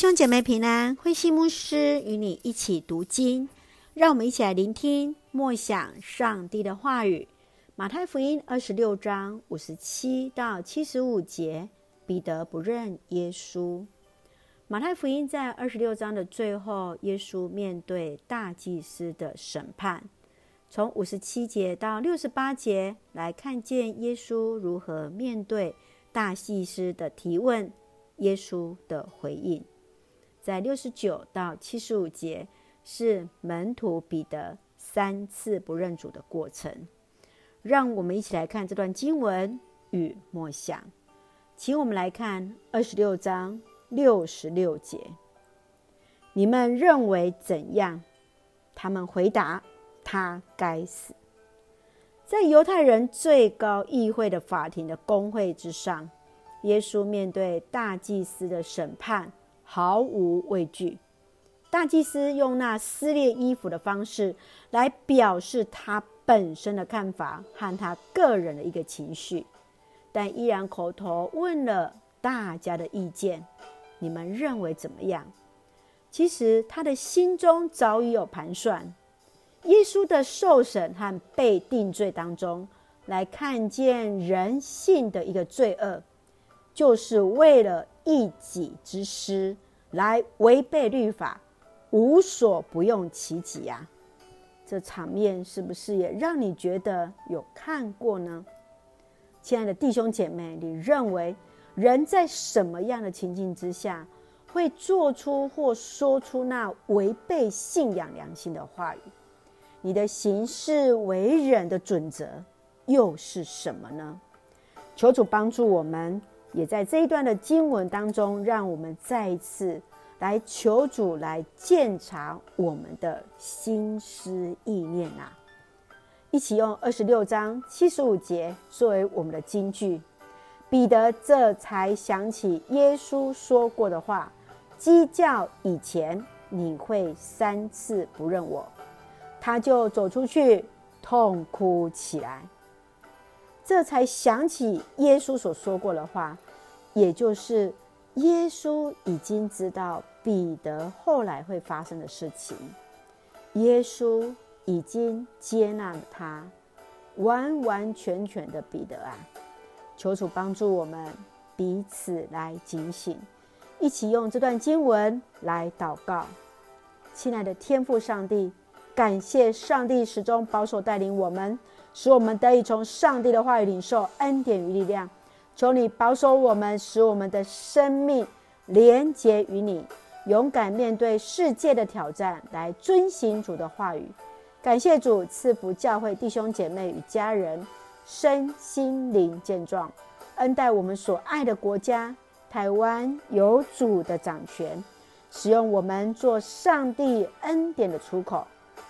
兄姐妹平安，慧馨牧师与你一起读经，让我们一起来聆听默想上帝的话语。马太福音二十六章五十七到七十五节，彼得不认耶稣。马太福音在二十六章的最后，耶稣面对大祭司的审判。从五十七节到六十八节，来看见耶稣如何面对大祭司的提问，耶稣的回应。在六十九到七十五节是门徒彼得三次不认主的过程，让我们一起来看这段经文与默想。请我们来看二十六章六十六节：你们认为怎样？他们回答：他该死。在犹太人最高议会的法庭的公会之上，耶稣面对大祭司的审判。毫无畏惧，大祭司用那撕裂衣服的方式来表示他本身的看法和他个人的一个情绪，但依然口头问了大家的意见：你们认为怎么样？其实他的心中早已有盘算。耶稣的受审和被定罪当中，来看见人性的一个罪恶，就是为了一己之私来违背律法，无所不用其极呀！这场面是不是也让你觉得有看过呢？亲爱的弟兄姐妹，你认为人在什么样的情境之下，会做出或说出那违背信仰良心的话语？你的行事为人的准则又是什么呢？求主帮助我们。也在这一段的经文当中，让我们再一次来求主来鉴察我们的心思意念啊！一起用二十六章七十五节作为我们的金句。彼得这才想起耶稣说过的话：“鸡叫以前，你会三次不认我。”他就走出去，痛哭起来。这才想起耶稣所说过的话，也就是耶稣已经知道彼得后来会发生的事情，耶稣已经接纳了他，完完全全的彼得啊！求主帮助我们彼此来警醒，一起用这段经文来祷告。亲爱的天父上帝，感谢上帝始终保守带领我们。使我们得以从上帝的话语领受恩典与力量，求你保守我们，使我们的生命连结于你，勇敢面对世界的挑战，来遵行主的话语。感谢主赐福教会弟兄姐妹与家人身心灵健壮，恩待我们所爱的国家台湾有主的掌权，使用我们做上帝恩典的出口。